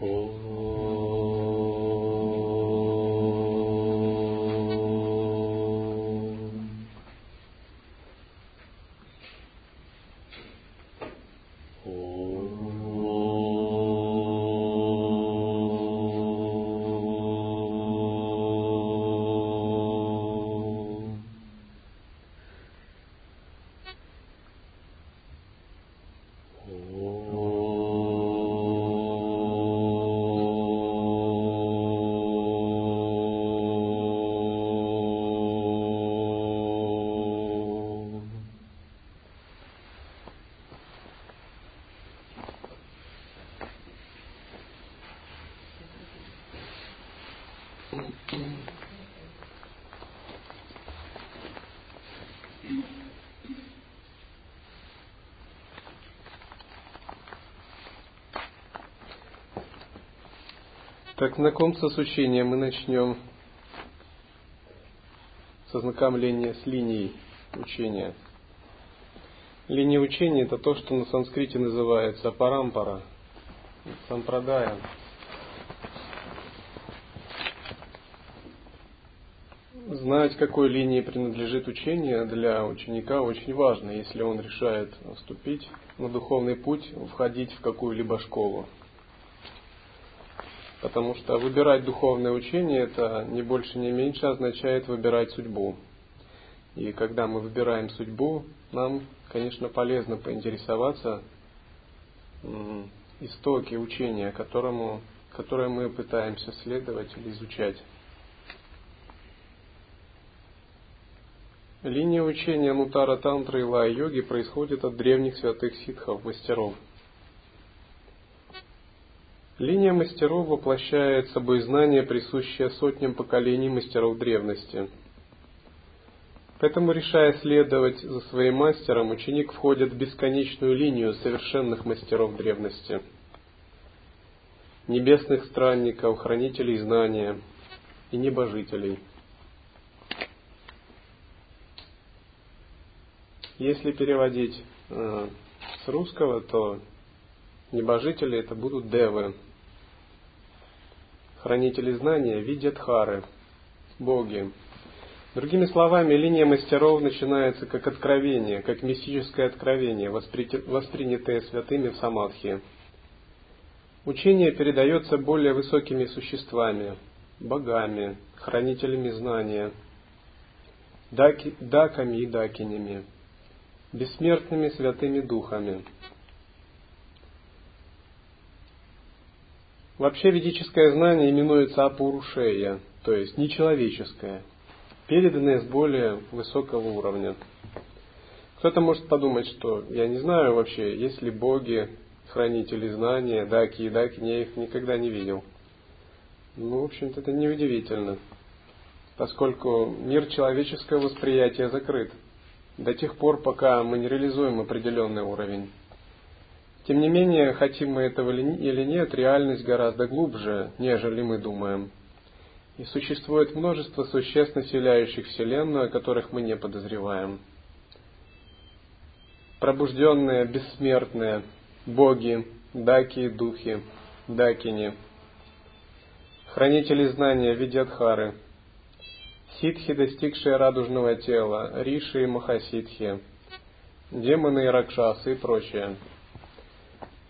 Oh. Так, знакомство с учением мы начнем со знакомления с линией учения. Линия учения это то, что на санскрите называется парампара, сампрадая. Знать, какой линии принадлежит учение для ученика очень важно, если он решает вступить на духовный путь, входить в какую-либо школу. Потому что выбирать духовное учение, это не больше, не меньше означает выбирать судьбу. И когда мы выбираем судьбу, нам, конечно, полезно поинтересоваться истоки учения, которому, которое мы пытаемся следовать или изучать. Линия учения Нутара Тантры и Лая-йоги происходит от древних святых ситхов, мастеров – Линия мастеров воплощает собой знание, присущее сотням поколений мастеров древности. Поэтому, решая следовать за своим мастером, ученик входит в бесконечную линию совершенных мастеров древности. Небесных странников, хранителей знания и небожителей. Если переводить э, с русского, то небожители это будут девы, хранители знания, видят хары, боги. Другими словами, линия мастеров начинается как откровение, как мистическое откровение, воспринятое святыми в самадхи. Учение передается более высокими существами, богами, хранителями знания, даки, даками и дакинями, бессмертными святыми духами – Вообще ведическое знание именуется апурушея, то есть нечеловеческое, переданное с более высокого уровня. Кто-то может подумать, что я не знаю вообще, есть ли боги, хранители знания, даки и даки, я их никогда не видел. Ну, в общем-то, это неудивительно, поскольку мир человеческого восприятия закрыт до тех пор, пока мы не реализуем определенный уровень. Тем не менее, хотим мы этого или нет, реальность гораздо глубже, нежели мы думаем. И существует множество существ, населяющих Вселенную, о которых мы не подозреваем. Пробужденные, бессмертные, боги, даки и духи, дакини, хранители знания, видятхары, ситхи, достигшие радужного тела, риши и махаситхи, демоны и ракшасы и прочее –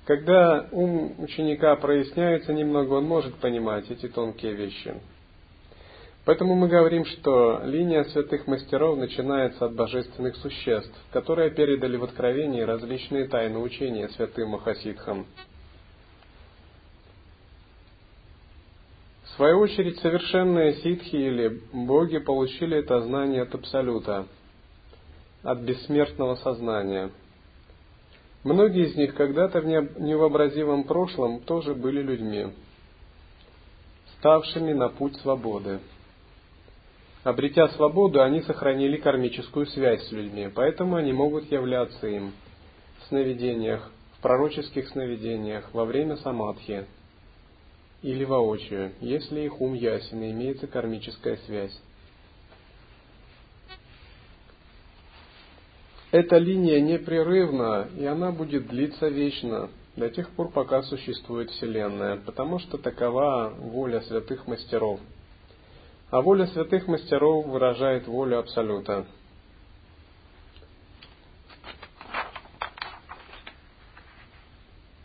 когда ум ученика проясняется немного, он может понимать эти тонкие вещи. Поэтому мы говорим, что линия святых мастеров начинается от божественных существ, которые передали в откровении различные тайны учения святым Махасидхам. В свою очередь, совершенные ситхи или боги получили это знание от Абсолюта, от бессмертного сознания – Многие из них когда-то в невообразимом прошлом тоже были людьми, ставшими на путь свободы. Обретя свободу, они сохранили кармическую связь с людьми, поэтому они могут являться им в сновидениях, в пророческих сновидениях, во время самадхи или воочию, если их ум ясен и имеется кармическая связь. Эта линия непрерывна, и она будет длиться вечно, до тех пор, пока существует Вселенная, потому что такова воля святых мастеров. А воля святых мастеров выражает волю Абсолюта.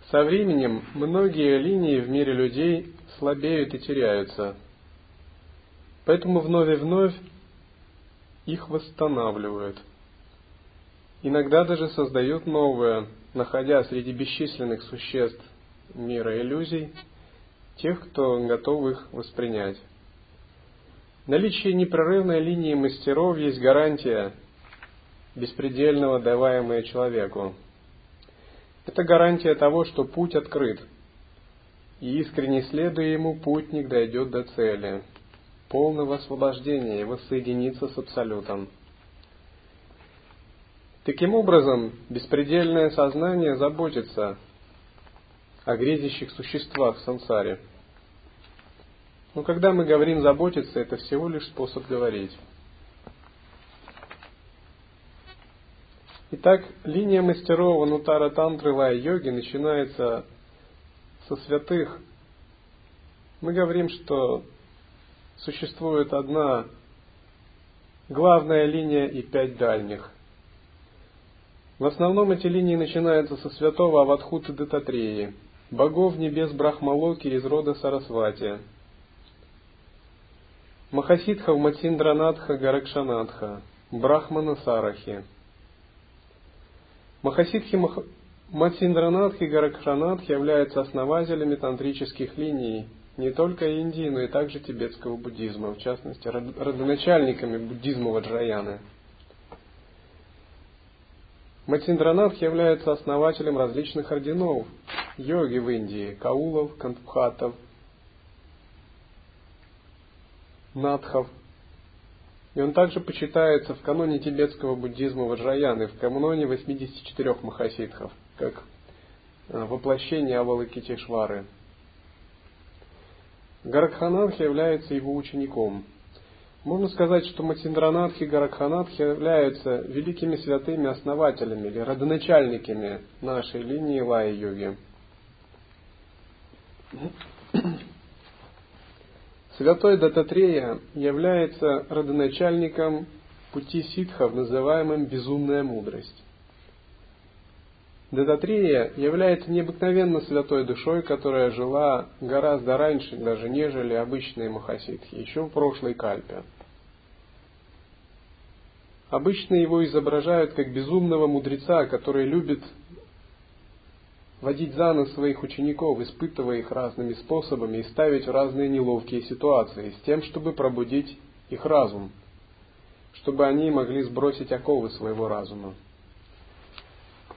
Со временем многие линии в мире людей слабеют и теряются. Поэтому вновь и вновь их восстанавливают. Иногда даже создают новые, находя среди бесчисленных существ мира иллюзий тех, кто готов их воспринять. Наличие непрерывной линии мастеров есть гарантия беспредельного, даваемая человеку. Это гарантия того, что путь открыт, и искренне следуя ему, путник дойдет до цели, полного освобождения и воссоединиться с Абсолютом. Таким образом, беспредельное сознание заботится о грезящих существах в сансаре. Но когда мы говорим заботиться, это всего лишь способ говорить. Итак, линия мастеров Анутара Тантры Лая Йоги начинается со святых. Мы говорим, что существует одна главная линия и пять дальних – в основном эти линии начинаются со святого Аватхуты Дататреи, богов небес Брахмалоки из рода Сарасвати, Махасидхав Матсиндранатха Гаракшанатха, Брахмана Сарахи. Махасидхи Мах... Матсиндранатхи Гаракшанатхи являются основателями тантрических линий не только Индии, но и также тибетского буддизма, в частности, родоначальниками буддизма Ваджраяны – Матиндранатх является основателем различных орденов йоги в Индии, каулов, кантхатов, надхов. И он также почитается в каноне тибетского буддизма Ваджраяны, в каноне 84 махасидхов, как э, воплощение Авалакитешвары. Гаракханатх является его учеником – можно сказать, что Матиндранатх и Гаракханатх являются великими святыми основателями или родоначальниками нашей линии Лая-йоги. Святой Дататрея является родоначальником пути ситхов, называемым безумная мудрость. Дататрея является необыкновенно святой душой, которая жила гораздо раньше, даже нежели обычные махасидхи, еще в прошлой кальпе. Обычно его изображают как безумного мудреца, который любит водить за нос своих учеников, испытывая их разными способами и ставить в разные неловкие ситуации, с тем, чтобы пробудить их разум, чтобы они могли сбросить оковы своего разума.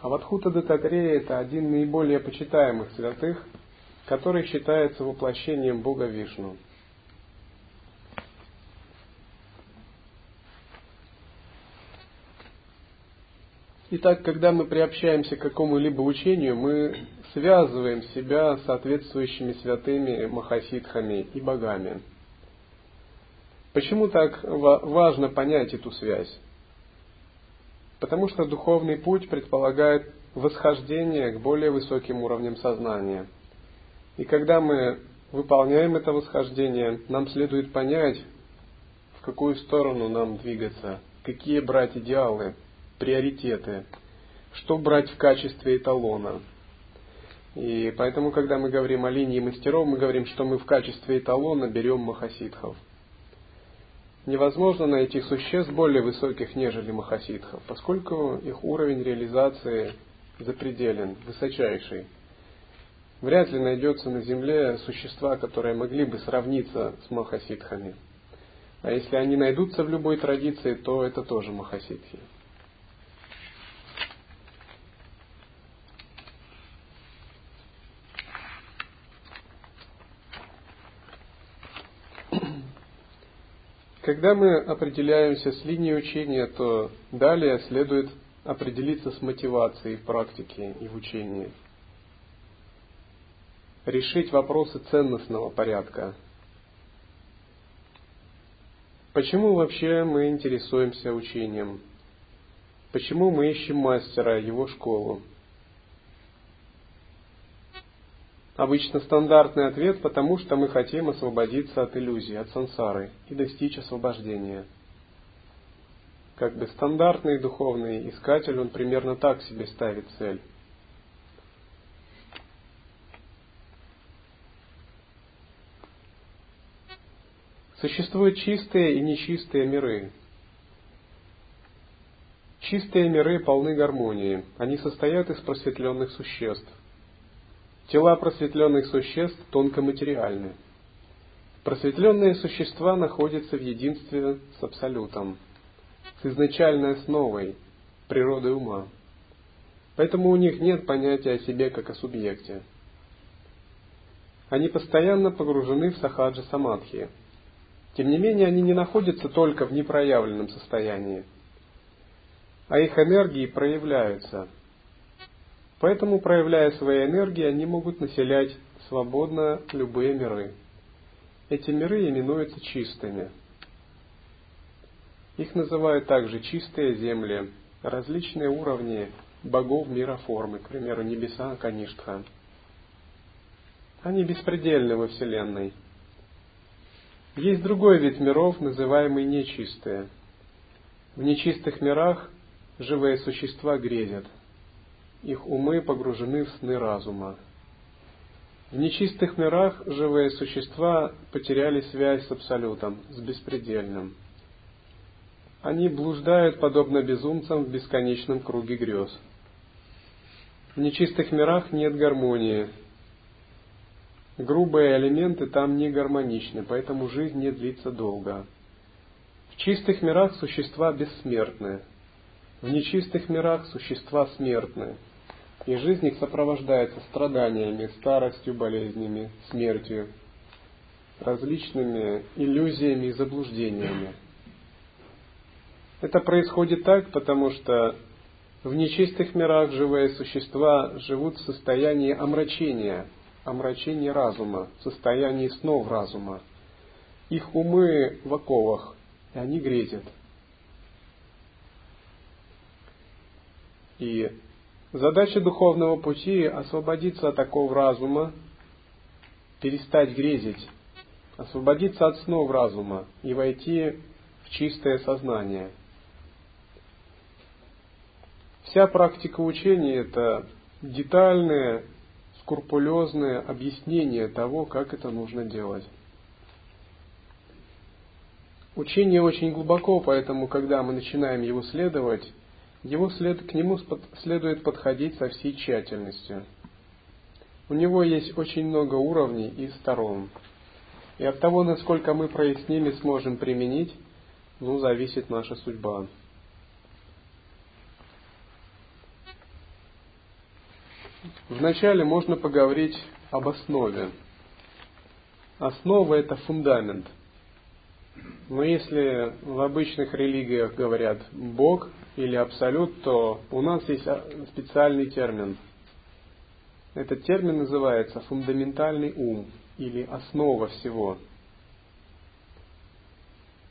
А Вадхута Дататрея – это один наиболее почитаемых святых, который считается воплощением Бога Вишну. Итак, когда мы приобщаемся к какому-либо учению, мы связываем себя с соответствующими святыми махасидхами и богами. Почему так важно понять эту связь? Потому что духовный путь предполагает восхождение к более высоким уровням сознания. И когда мы выполняем это восхождение, нам следует понять, в какую сторону нам двигаться, какие брать идеалы, приоритеты, что брать в качестве эталона. И поэтому, когда мы говорим о линии мастеров, мы говорим, что мы в качестве эталона берем махасидхов невозможно найти существ более высоких, нежели махасидхов, поскольку их уровень реализации запределен, высочайший. Вряд ли найдется на Земле существа, которые могли бы сравниться с махасидхами. А если они найдутся в любой традиции, то это тоже махасидхи. Когда мы определяемся с линией учения, то далее следует определиться с мотивацией в практике и в учении. Решить вопросы ценностного порядка. Почему вообще мы интересуемся учением? Почему мы ищем мастера, его школу? Обычно стандартный ответ, потому что мы хотим освободиться от иллюзии, от сансары и достичь освобождения. Как бы стандартный духовный искатель, он примерно так себе ставит цель. Существуют чистые и нечистые миры. Чистые миры полны гармонии. Они состоят из просветленных существ. Тела просветленных существ тонко материальны. Просветленные существа находятся в единстве с Абсолютом, с изначальной основой природы ума. Поэтому у них нет понятия о себе как о субъекте. Они постоянно погружены в сахаджа самадхи. Тем не менее, они не находятся только в непроявленном состоянии, а их энергии проявляются – Поэтому, проявляя свои энергии, они могут населять свободно любые миры. Эти миры именуются чистыми. Их называют также чистые земли, различные уровни богов мира формы, к примеру, небеса Каништха. Они беспредельны во Вселенной. Есть другой вид миров, называемый нечистые. В нечистых мирах живые существа грезят – их умы погружены в сны разума. В нечистых мирах живые существа потеряли связь с Абсолютом, с Беспредельным. Они блуждают, подобно безумцам, в бесконечном круге грез. В нечистых мирах нет гармонии. Грубые элементы там не гармоничны, поэтому жизнь не длится долго. В чистых мирах существа бессмертны. В нечистых мирах существа смертны и жизнь их сопровождается страданиями, старостью, болезнями, смертью, различными иллюзиями и заблуждениями. Это происходит так, потому что в нечистых мирах живые существа живут в состоянии омрачения, омрачения разума, в состоянии снов разума. Их умы в оковах, и они грезят. И Задача духовного пути – освободиться от такого разума, перестать грезить, освободиться от снов разума и войти в чистое сознание. Вся практика учения – это детальное, скрупулезное объяснение того, как это нужно делать. Учение очень глубоко, поэтому, когда мы начинаем его следовать, его след, к нему следует подходить со всей тщательностью. У него есть очень много уровней и сторон. И от того, насколько мы прояснили, сможем применить, ну, зависит наша судьба. Вначале можно поговорить об основе. Основа – это фундамент. Но если в обычных религиях говорят Бог или Абсолют, то у нас есть специальный термин. Этот термин называется фундаментальный ум или основа всего.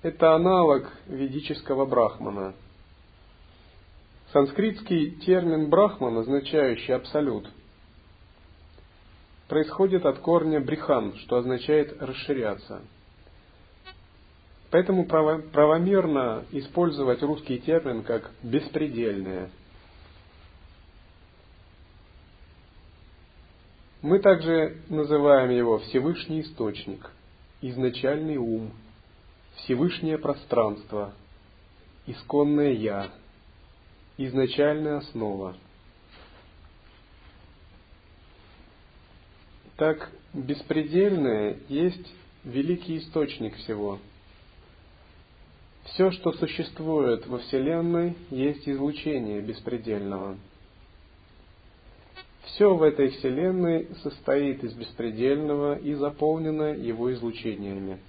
Это аналог ведического брахмана. Санскритский термин брахман, означающий абсолют, происходит от корня брихан, что означает расширяться – Поэтому правомерно использовать русский термин как беспредельное. Мы также называем его Всевышний Источник, изначальный ум, Всевышнее пространство, исконное Я, изначальная основа. Так, беспредельное есть великий источник всего – все, что существует во Вселенной, есть излучение беспредельного. Все в этой Вселенной состоит из беспредельного и заполнено его излучениями.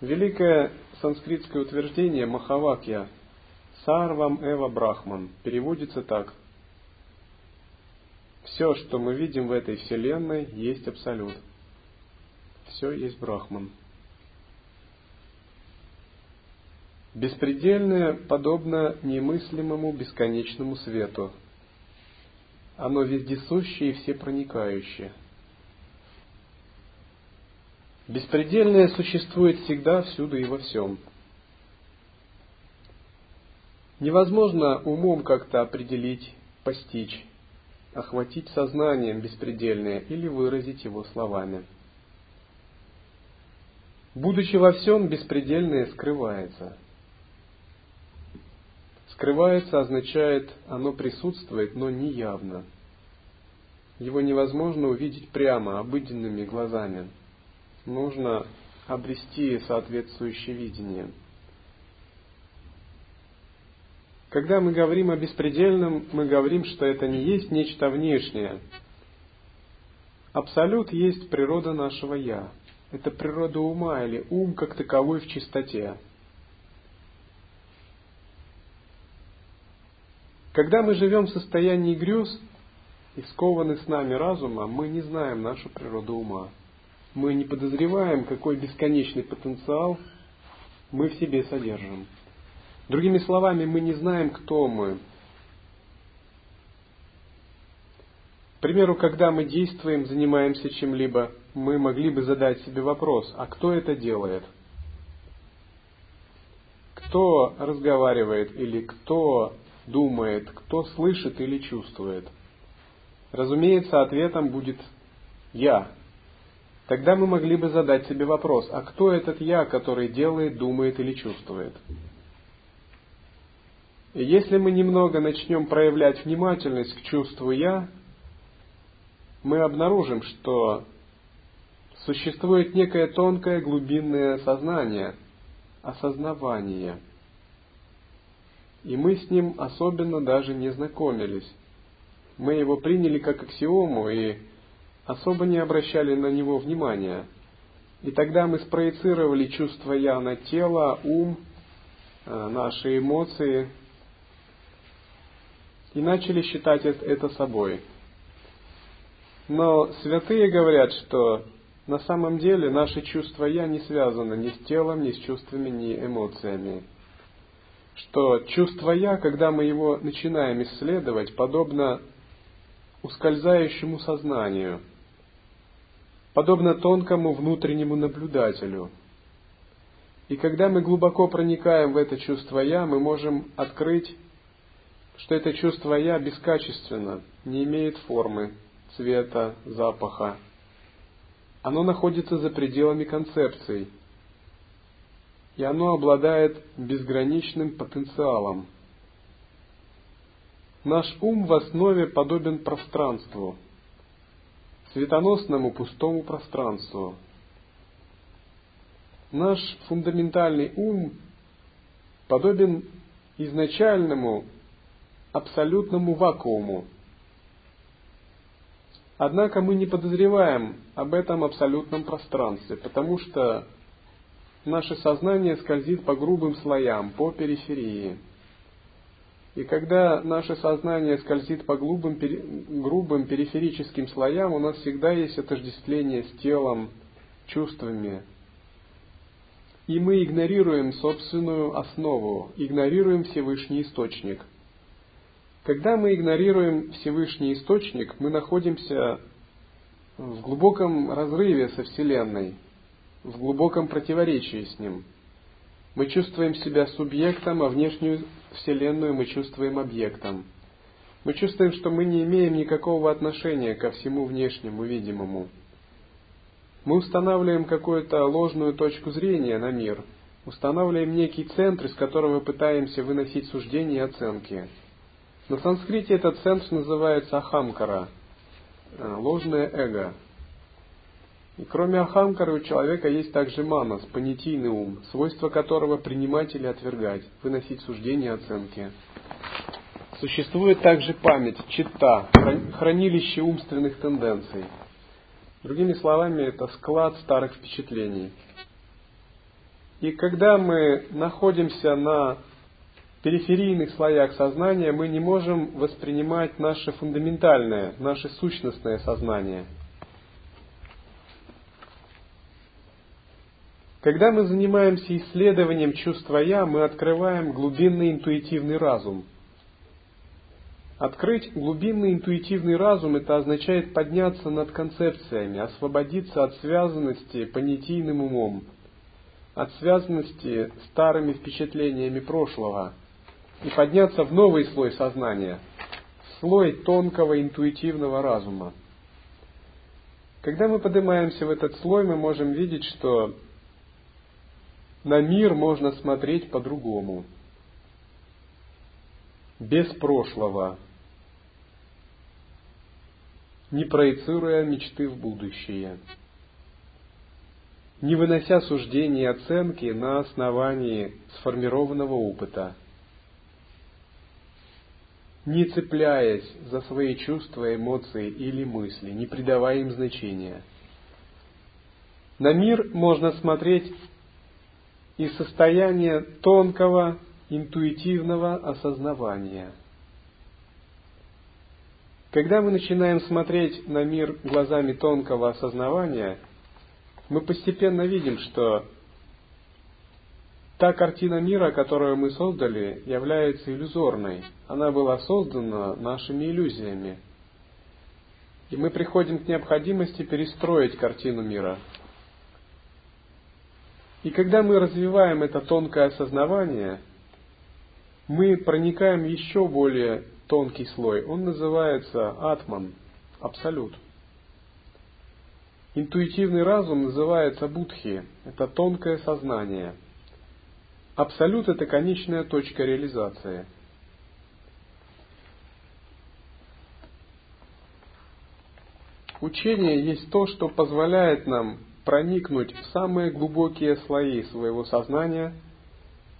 Великое санскритское утверждение Махавакья Сарвам Эва Брахман переводится так. Все, что мы видим в этой Вселенной, есть Абсолют. Все есть Брахман. Беспредельное подобно немыслимому бесконечному свету. оно вездесущее и всепроникающее. Беспредельное существует всегда, всюду и во всем. Невозможно умом как-то определить, постичь, охватить сознанием беспредельное или выразить его словами. Будучи во всем, беспредельное скрывается. Скрывается означает, оно присутствует, но не явно. Его невозможно увидеть прямо, обыденными глазами. Нужно обрести соответствующее видение. Когда мы говорим о беспредельном, мы говорим, что это не есть нечто внешнее. Абсолют есть природа нашего «я», это природа ума или ум как таковой в чистоте. Когда мы живем в состоянии грез и скованы с нами разумом, мы не знаем нашу природу ума. Мы не подозреваем, какой бесконечный потенциал мы в себе содержим. Другими словами, мы не знаем, кто мы, К примеру, когда мы действуем, занимаемся чем-либо, мы могли бы задать себе вопрос, а кто это делает? Кто разговаривает или кто думает, кто слышит или чувствует? Разумеется, ответом будет «я». Тогда мы могли бы задать себе вопрос, а кто этот «я», который делает, думает или чувствует? И если мы немного начнем проявлять внимательность к чувству «я», мы обнаружим, что существует некое тонкое глубинное сознание, осознавание. И мы с ним особенно даже не знакомились. Мы его приняли как аксиому и особо не обращали на него внимания. И тогда мы спроецировали чувство «я» на тело, ум, э, наши эмоции и начали считать это собой – но святые говорят, что на самом деле наши чувства «я» не связаны ни с телом, ни с чувствами, ни эмоциями. Что чувство «я», когда мы его начинаем исследовать, подобно ускользающему сознанию, подобно тонкому внутреннему наблюдателю. И когда мы глубоко проникаем в это чувство «я», мы можем открыть, что это чувство «я» бескачественно, не имеет формы, цвета, запаха. Оно находится за пределами концепций, и оно обладает безграничным потенциалом. Наш ум в основе подобен пространству, светоносному пустому пространству. Наш фундаментальный ум подобен изначальному абсолютному вакууму, Однако мы не подозреваем об этом абсолютном пространстве, потому что наше сознание скользит по грубым слоям, по периферии. И когда наше сознание скользит по грубым, грубым периферическим слоям, у нас всегда есть отождествление с телом, чувствами. И мы игнорируем собственную основу, игнорируем Всевышний Источник – когда мы игнорируем Всевышний Источник, мы находимся в глубоком разрыве со Вселенной, в глубоком противоречии с Ним. Мы чувствуем себя субъектом, а внешнюю Вселенную мы чувствуем объектом. Мы чувствуем, что мы не имеем никакого отношения ко всему внешнему, видимому. Мы устанавливаем какую-то ложную точку зрения на мир, устанавливаем некий центр, из которого пытаемся выносить суждения и оценки – на санскрите этот центр называется ахамкара, э, ложное эго. И кроме ахамкары у человека есть также манас, понятийный ум, свойство которого принимать или отвергать, выносить суждения и оценки. Существует также память, чита, хранилище умственных тенденций. Другими словами, это склад старых впечатлений. И когда мы находимся на периферийных слоях сознания мы не можем воспринимать наше фундаментальное, наше сущностное сознание. Когда мы занимаемся исследованием чувства «я», мы открываем глубинный интуитивный разум. Открыть глубинный интуитивный разум – это означает подняться над концепциями, освободиться от связанности понятийным умом, от связанности старыми впечатлениями прошлого и подняться в новый слой сознания, слой тонкого интуитивного разума. Когда мы поднимаемся в этот слой, мы можем видеть, что на мир можно смотреть по-другому, без прошлого, не проецируя мечты в будущее, не вынося суждений и оценки на основании сформированного опыта, не цепляясь за свои чувства, эмоции или мысли, не придавая им значения. На мир можно смотреть из состояния тонкого интуитивного осознавания – когда мы начинаем смотреть на мир глазами тонкого осознавания, мы постепенно видим, что та картина мира, которую мы создали, является иллюзорной. Она была создана нашими иллюзиями. И мы приходим к необходимости перестроить картину мира. И когда мы развиваем это тонкое осознавание, мы проникаем еще более тонкий слой, он называется атман, абсолют. Интуитивный разум называется будхи, это тонкое сознание. Абсолют – это конечная точка реализации. Учение есть то, что позволяет нам проникнуть в самые глубокие слои своего сознания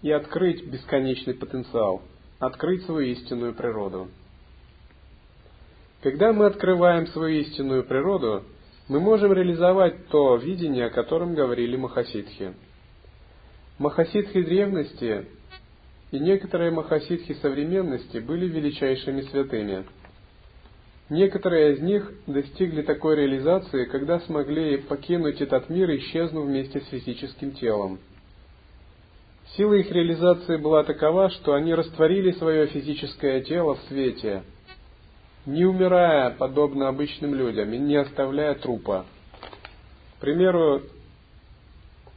и открыть бесконечный потенциал – открыть свою истинную природу. Когда мы открываем свою истинную природу, мы можем реализовать то видение, о котором говорили Махасидхи. Махасидхи древности и некоторые махасидхи современности были величайшими святыми. Некоторые из них достигли такой реализации, когда смогли покинуть этот мир, исчезнув вместе с физическим телом – Сила их реализации была такова, что они растворили свое физическое тело в свете, не умирая, подобно обычным людям, и не оставляя трупа. К примеру,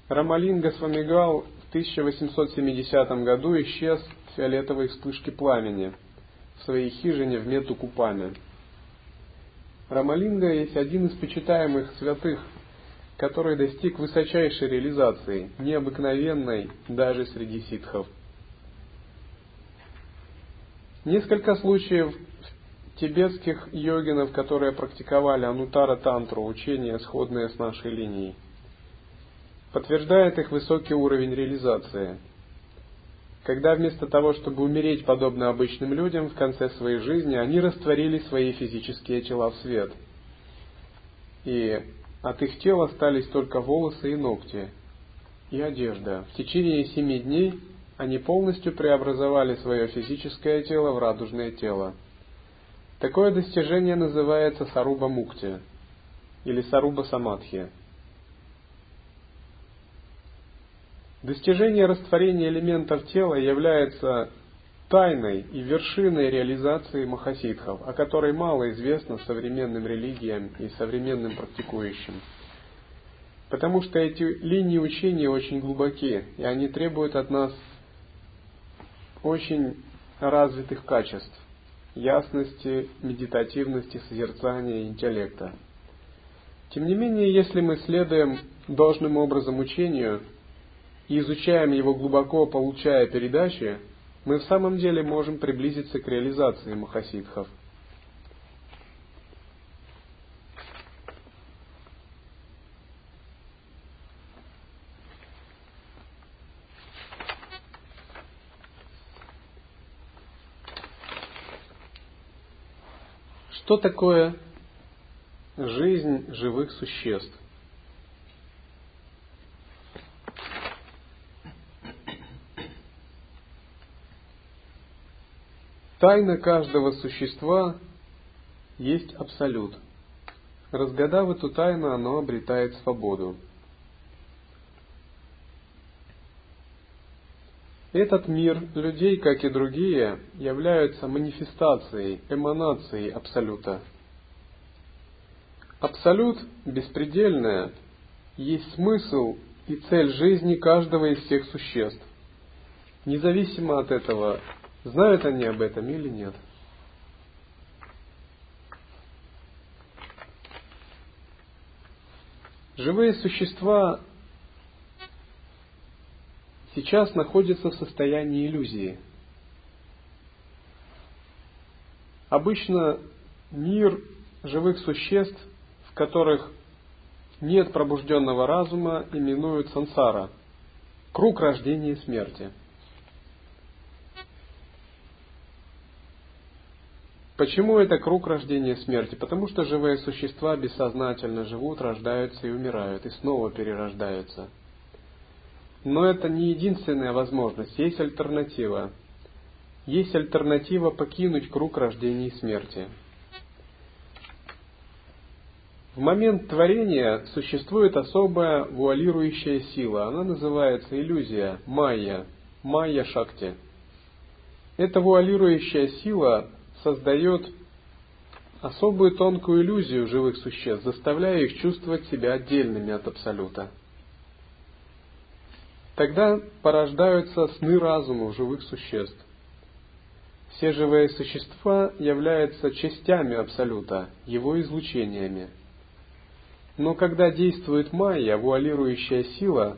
Рамалинга Свамигал в 1870 году исчез в фиолетовой вспышке пламени в своей хижине в Метукупаме. Рамалинга есть один из почитаемых святых который достиг высочайшей реализации, необыкновенной даже среди ситхов. Несколько случаев тибетских йогинов, которые практиковали анутара тантру, учения, сходные с нашей линией, подтверждает их высокий уровень реализации. Когда вместо того, чтобы умереть подобно обычным людям в конце своей жизни, они растворили свои физические тела в свет. И от их тел остались только волосы и ногти, и одежда. В течение семи дней они полностью преобразовали свое физическое тело в радужное тело. Такое достижение называется Саруба Мукти или Саруба Самадхи. Достижение растворения элементов тела является тайной и вершиной реализации махасидхов, о которой мало известно современным религиям и современным практикующим. Потому что эти линии учения очень глубоки, и они требуют от нас очень развитых качеств – ясности, медитативности, созерцания, интеллекта. Тем не менее, если мы следуем должным образом учению и изучаем его глубоко, получая передачи, мы в самом деле можем приблизиться к реализации махасидхов. Что такое жизнь живых существ? Тайна каждого существа есть абсолют. Разгадав эту тайну, оно обретает свободу. Этот мир людей, как и другие, являются манифестацией, эманацией Абсолюта. Абсолют беспредельное есть смысл и цель жизни каждого из всех существ. Независимо от этого, знают они об этом или нет. Живые существа сейчас находится в состоянии иллюзии. Обычно мир живых существ, в которых нет пробужденного разума, именуют сансара, круг рождения и смерти. Почему это круг рождения и смерти? Потому что живые существа бессознательно живут, рождаются и умирают, и снова перерождаются – но это не единственная возможность, есть альтернатива. Есть альтернатива покинуть круг рождения и смерти. В момент творения существует особая вуалирующая сила. Она называется иллюзия, майя, майя шакти. Эта вуалирующая сила создает особую тонкую иллюзию живых существ, заставляя их чувствовать себя отдельными от Абсолюта. Тогда порождаются сны разума у живых существ. Все живые существа являются частями Абсолюта, его излучениями. Но когда действует майя, вуалирующая сила,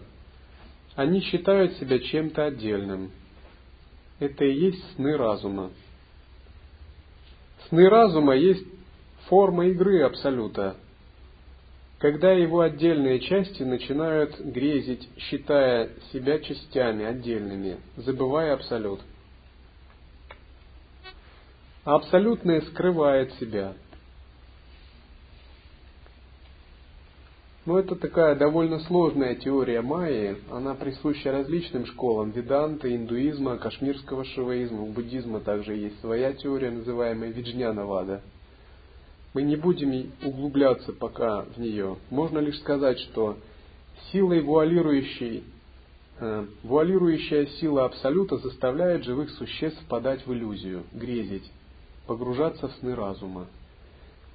они считают себя чем-то отдельным. Это и есть сны разума. Сны разума есть форма игры Абсолюта, когда его отдельные части начинают грезить, считая себя частями отдельными, забывая абсолют. А абсолютное скрывает себя. Но это такая довольно сложная теория майи, она присуща различным школам веданты, индуизма, кашмирского шиваизма, у буддизма также есть своя теория, называемая Виджняна-вада – мы не будем углубляться пока в нее. Можно лишь сказать, что силой вуалирующей, э, вуалирующая сила Абсолюта заставляет живых существ впадать в иллюзию, грезить, погружаться в сны разума.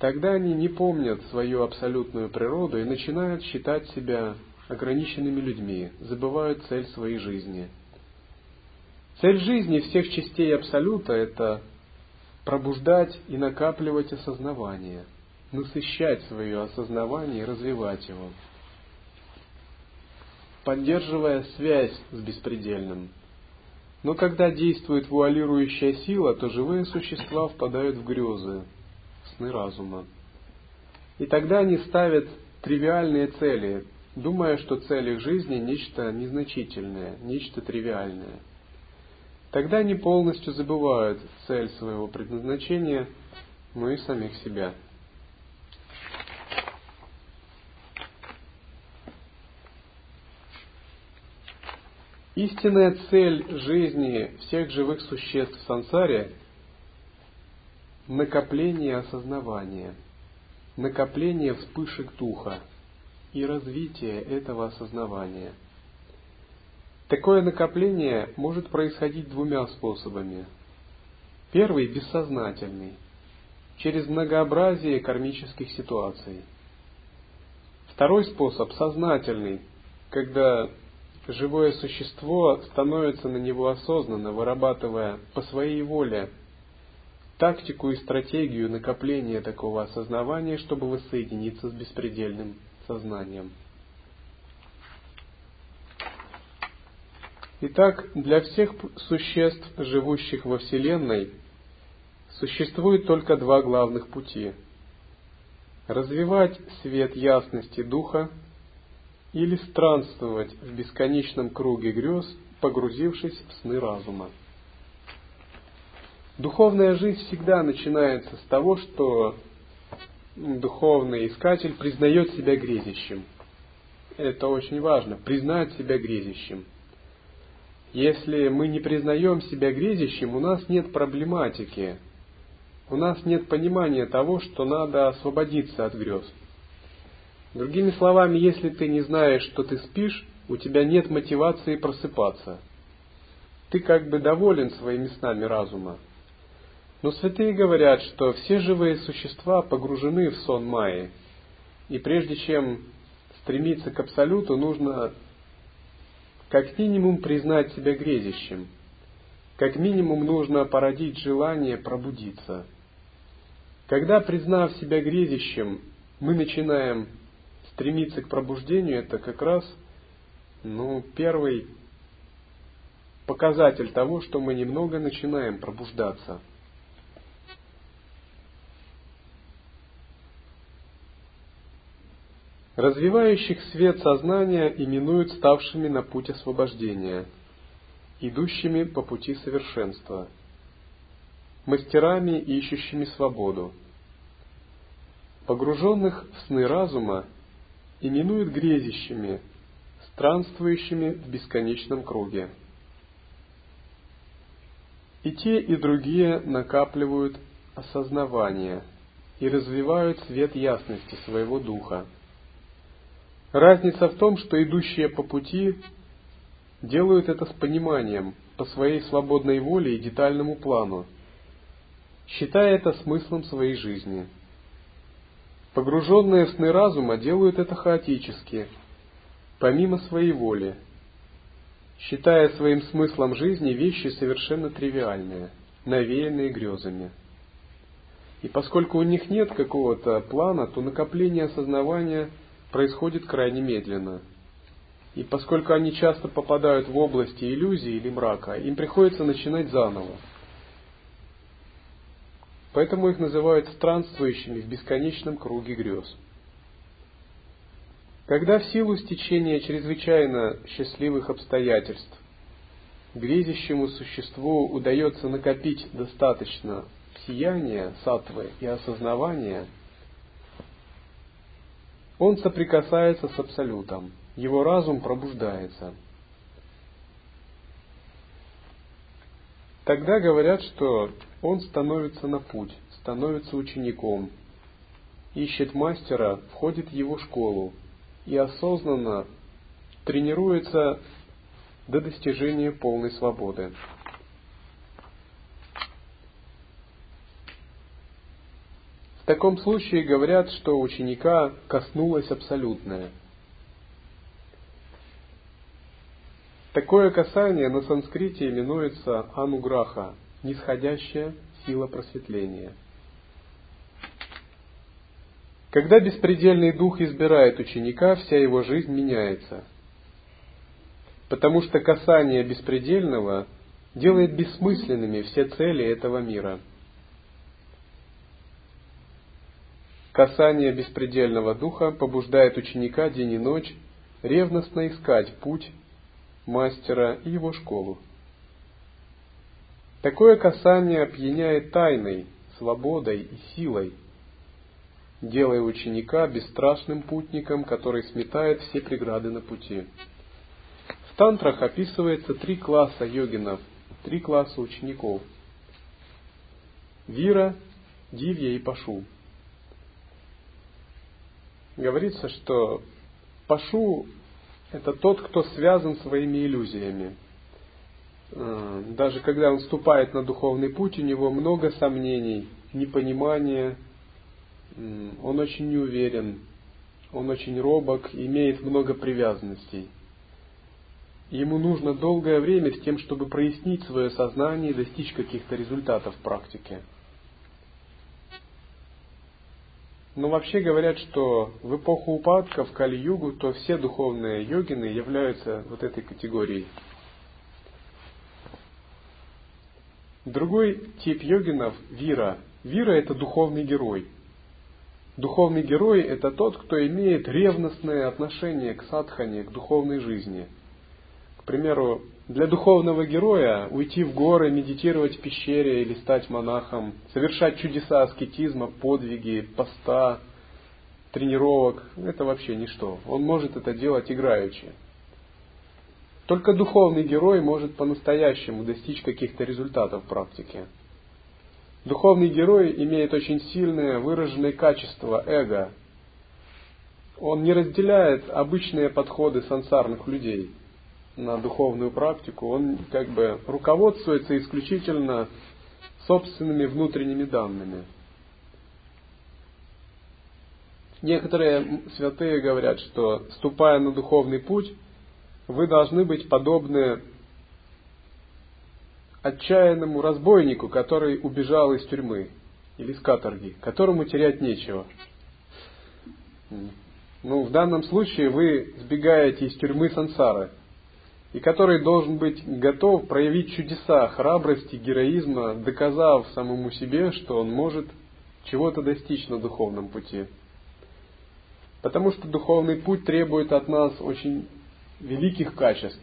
Тогда они не помнят свою абсолютную природу и начинают считать себя ограниченными людьми, забывают цель своей жизни. Цель жизни всех частей Абсолюта – это пробуждать и накапливать осознавание, насыщать свое осознавание и развивать его, поддерживая связь с беспредельным. Но когда действует вуалирующая сила, то живые существа впадают в грезы, сны разума. И тогда они ставят тривиальные цели, думая, что цель их жизни нечто незначительное, нечто тривиальное – Тогда они полностью забывают цель своего предназначения, но и самих себя. Истинная цель жизни всех живых существ в сансаре – накопление осознавания, накопление вспышек духа и развитие этого осознавания – Такое накопление может происходить двумя способами. Первый – бессознательный, через многообразие кармических ситуаций. Второй способ – сознательный, когда живое существо становится на него осознанно, вырабатывая по своей воле тактику и стратегию накопления такого осознавания, чтобы воссоединиться с беспредельным сознанием – Итак, для всех существ, живущих во Вселенной, существует только два главных пути. Развивать свет ясности Духа или странствовать в бесконечном круге грез, погрузившись в сны разума. Духовная жизнь всегда начинается с того, что духовный искатель признает себя грезящим. Это очень важно, признать себя грезящим – если мы не признаем себя грезящим, у нас нет проблематики, у нас нет понимания того, что надо освободиться от грез. Другими словами, если ты не знаешь, что ты спишь, у тебя нет мотивации просыпаться. ты как бы доволен своими снами разума. Но святые говорят, что все живые существа погружены в сон Майи, и прежде чем стремиться к Абсолюту, нужно как минимум признать себя грезящим, как минимум нужно породить желание пробудиться. Когда, признав себя грезящим, мы начинаем стремиться к пробуждению, это как раз ну, первый показатель того, что мы немного начинаем пробуждаться – Развивающих свет сознания именуют ставшими на путь освобождения, идущими по пути совершенства, мастерами, ищущими свободу. Погруженных в сны разума именуют грезящими, странствующими в бесконечном круге. И те, и другие накапливают осознавание и развивают свет ясности своего духа – Разница в том, что идущие по пути делают это с пониманием, по своей свободной воле и детальному плану, считая это смыслом своей жизни. Погруженные в сны разума делают это хаотически, помимо своей воли, считая своим смыслом жизни вещи совершенно тривиальные, навеянные грезами. И поскольку у них нет какого-то плана, то накопление осознавания – происходит крайне медленно. И поскольку они часто попадают в области иллюзии или мрака, им приходится начинать заново. Поэтому их называют странствующими в бесконечном круге грез. Когда в силу стечения чрезвычайно счастливых обстоятельств грезящему существу удается накопить достаточно сияния, сатвы и осознавания – он соприкасается с Абсолютом, его разум пробуждается. Тогда говорят, что он становится на путь, становится учеником, ищет мастера, входит в его школу и осознанно тренируется до достижения полной свободы. В таком случае говорят, что ученика коснулось абсолютное. Такое касание на санскрите именуется ануграха, нисходящая сила просветления. Когда беспредельный дух избирает ученика, вся его жизнь меняется. Потому что касание беспредельного делает бессмысленными все цели этого мира – Касание беспредельного духа побуждает ученика день и ночь ревностно искать путь мастера и его школу. Такое касание опьяняет тайной, свободой и силой, делая ученика бесстрашным путником, который сметает все преграды на пути. В тантрах описывается три класса йогинов, три класса учеников. Вира, Дивья и Пашу говорится, что Пашу – это тот, кто связан своими иллюзиями. Э, даже когда он вступает на духовный путь, у него много сомнений, непонимания, он очень неуверен, он очень робок, имеет много привязанностей. Ему нужно долгое время с тем, чтобы прояснить свое сознание и достичь каких-то результатов в практике. Но вообще говорят, что в эпоху упадка, в Кали-югу, то все духовные йогины являются вот этой категорией. Другой тип йогинов – вира. Вира – это духовный герой. Духовный герой – это тот, кто имеет ревностное отношение к садхане, к духовной жизни. К примеру, для духовного героя уйти в горы, медитировать в пещере или стать монахом, совершать чудеса аскетизма, подвиги, поста, тренировок – это вообще ничто. Он может это делать играючи. Только духовный герой может по-настоящему достичь каких-то результатов в практике. Духовный герой имеет очень сильное выраженное качество эго. Он не разделяет обычные подходы сансарных людей – на духовную практику, он как бы руководствуется исключительно собственными внутренними данными. Некоторые святые говорят, что ступая на духовный путь, вы должны быть подобны отчаянному разбойнику, который убежал из тюрьмы или из каторги, которому терять нечего. Ну, в данном случае вы сбегаете из тюрьмы сансары, и который должен быть готов проявить чудеса храбрости, героизма, доказав самому себе, что он может чего-то достичь на духовном пути. Потому что духовный путь требует от нас очень великих качеств.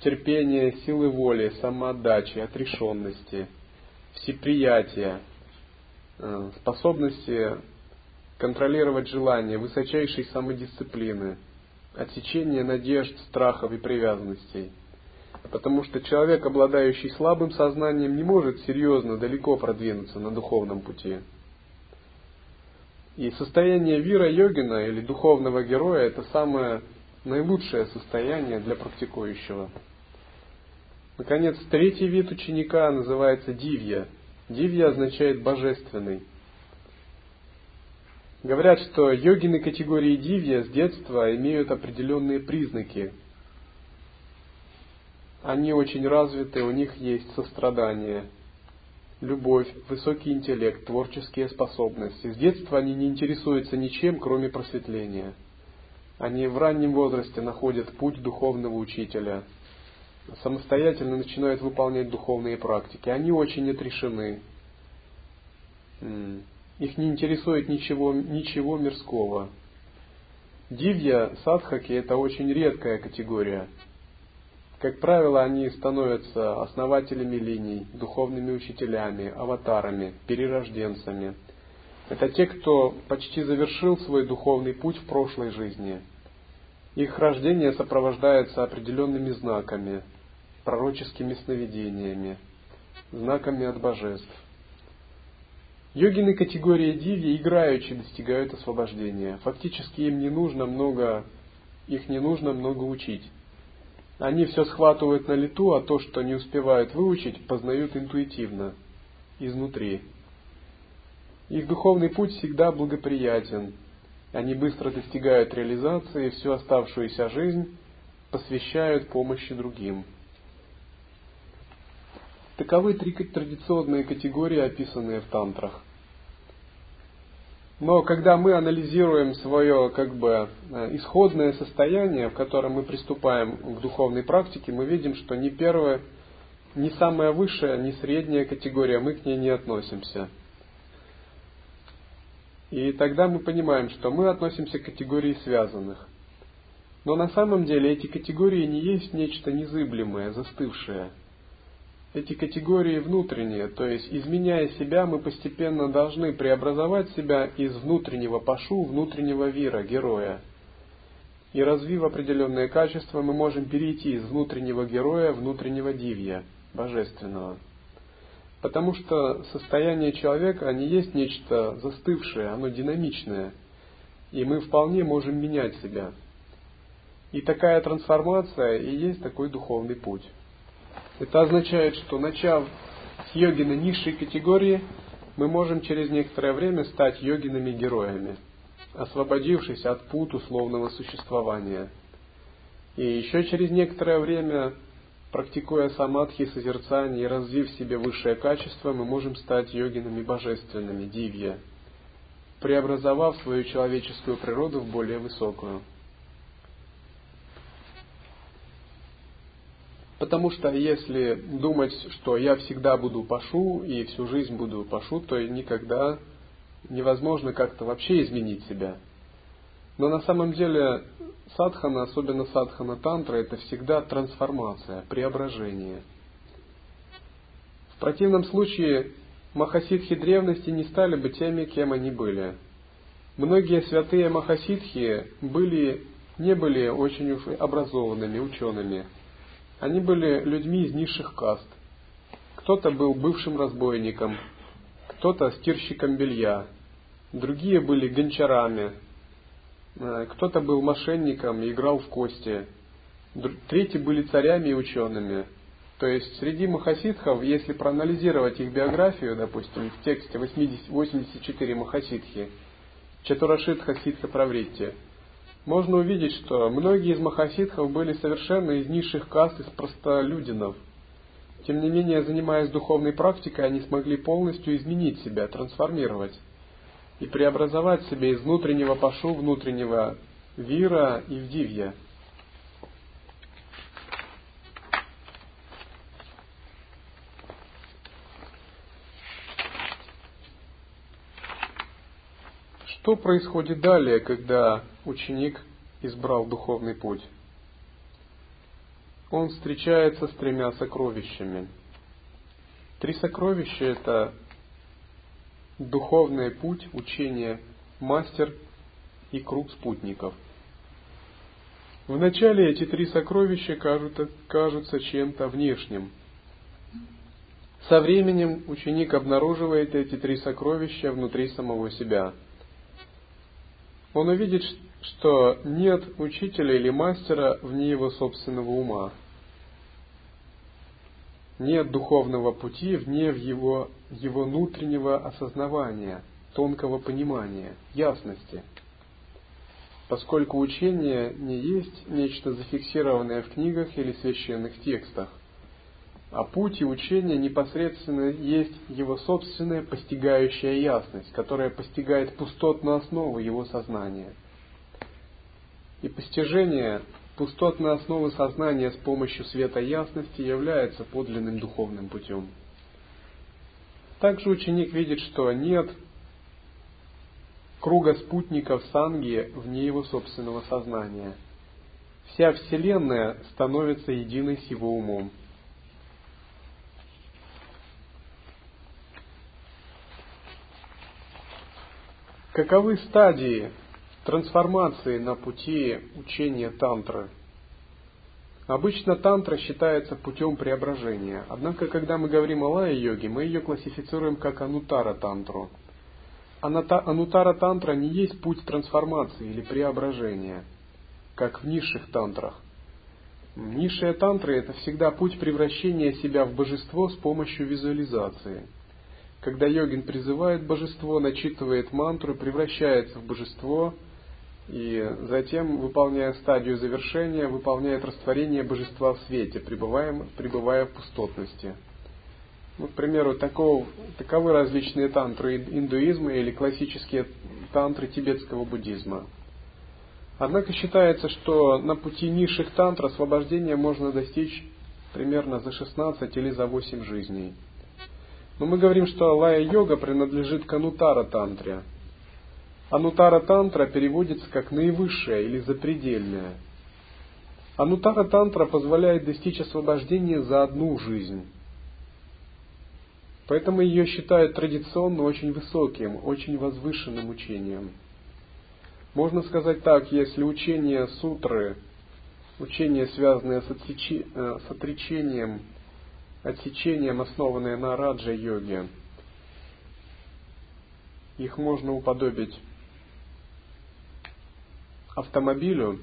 Терпения, силы воли, самоотдачи, отрешенности, всеприятия, э, способности контролировать желания, высочайшей самодисциплины, отсечения надежд, страхов и привязанностей. Потому что человек, обладающий слабым сознанием, не может серьезно далеко продвинуться на духовном пути. И состояние вира йогина или духовного героя – это самое наилучшее состояние для практикующего. Наконец, третий вид ученика называется дивья. Дивья означает божественный. Говорят, что йогины категории дивья с детства имеют определенные признаки. Они очень развиты, у них есть сострадание, любовь, высокий интеллект, творческие способности. С детства они не интересуются ничем, кроме просветления. Они в раннем возрасте находят путь духовного учителя, самостоятельно начинают выполнять духовные практики. Они очень отрешены. Их не интересует ничего, ничего мирского. Дивья, садхаки – это очень редкая категория – как правило, они становятся основателями линий, духовными учителями, аватарами, перерожденцами. Это те, кто почти завершил свой духовный путь в прошлой жизни. Их рождение сопровождается определенными знаками, пророческими сновидениями, знаками от божеств. Йогины категории диви играючи достигают освобождения. Фактически им не нужно много, их не нужно много учить. Они все схватывают на лету, а то, что не успевают выучить, познают интуитивно, изнутри. Их духовный путь всегда благоприятен. Они быстро достигают реализации всю оставшуюся жизнь посвящают помощи другим. Таковы три традиционные категории, описанные в тантрах. Но когда мы анализируем свое как бы э, исходное состояние, в котором мы приступаем к духовной практике, мы видим, что ни первая, ни самая высшая, ни средняя категория, мы к ней не относимся. И тогда мы понимаем, что мы относимся к категории связанных. Но на самом деле эти категории не есть нечто незыблемое, застывшее – эти категории внутренние, то есть изменяя себя, мы постепенно должны преобразовать себя из внутреннего пашу, внутреннего вира, героя. И развив определенные качества, мы можем перейти из внутреннего героя, внутреннего дивья, божественного. Потому что состояние человека не есть нечто застывшее, оно динамичное. И мы вполне можем менять себя. И такая трансформация и есть такой духовный путь. Это означает, что начав с йогина низшей категории, мы можем через некоторое время стать йогинами-героями, освободившись от пут условного существования. И еще через некоторое время, практикуя самадхи, созерцание и развив в себе высшее качество, мы можем стать йогинами божественными, дивья, преобразовав свою человеческую природу в более высокую. Потому что если думать, что я всегда буду пашу и всю жизнь буду пашу, то никогда невозможно как-то вообще изменить себя. Но на самом деле садхана, особенно садхана тантра, это всегда трансформация, преображение. В противном случае махасидхи древности не стали бы теми, кем они были. Многие святые махасидхи были, не были очень уж образованными учеными – они были людьми из низших каст. Кто-то был бывшим разбойником, кто-то стирщиком белья, другие были гончарами, э, кто-то был мошенником и играл в кости, третьи были царями и учеными. То есть среди махасидхов, если проанализировать их биографию, допустим, в тексте 80, 84 махасидхи, Чатурашитха Ситха Правритти, можно увидеть, что многие из махасидхов были совершенно из низших каст, из простолюдинов. Тем не менее, занимаясь духовной практикой, они смогли полностью изменить себя, трансформировать и преобразовать себя из внутреннего пашу, внутреннего вира и в дивья. Что происходит далее, когда ученик избрал духовный путь? Он встречается с тремя сокровищами. Три сокровища – это духовный путь, учение, мастер и круг спутников. Вначале эти три сокровища кажутся, кажутся чем-то внешним. Со временем ученик обнаруживает эти три сокровища внутри самого себя – он увидит, что нет учителя или мастера вне его собственного ума. Нет духовного пути вне его, его внутреннего осознавания, тонкого понимания, ясности. Поскольку учение не есть нечто зафиксированное в книгах или священных текстах, а путь и учение непосредственно есть его собственная постигающая ясность, которая постигает пустотную основу его сознания. И постижение пустотной основы сознания с помощью света ясности является подлинным духовным путем. Также ученик видит, что нет круга спутников санги вне его собственного сознания. Вся Вселенная становится единой с его умом. Каковы стадии трансформации на пути учения тантры? Обычно тантра считается путем преображения. Однако, когда мы говорим о лая-йоге, мы ее классифицируем как анутара тантру. Анутара тантра не есть путь трансформации или преображения, как в низших тантрах. Низшая тантра – это всегда путь превращения себя в божество с помощью визуализации – когда йогин призывает божество, начитывает мантру, превращается в божество, и затем, выполняя стадию завершения, выполняет растворение божества в свете, пребывая, пребывая в пустотности. Ну, к примеру, такого, таковы различные тантры индуизма или классические тантры тибетского буддизма. Однако считается, что на пути низших тантр освобождения можно достичь примерно за 16 или за 8 жизней – но мы говорим, что лая-йога принадлежит к анутара-тантре. Анутара-тантра переводится как наивысшая или запредельная. Анутара-тантра позволяет достичь освобождения за одну жизнь. Поэтому ее считают традиционно очень высоким, очень возвышенным учением. Можно сказать так, если учение сутры, учение, связанное э, с отречением отсечением, основанные на раджа-йоге. Их можно уподобить автомобилю.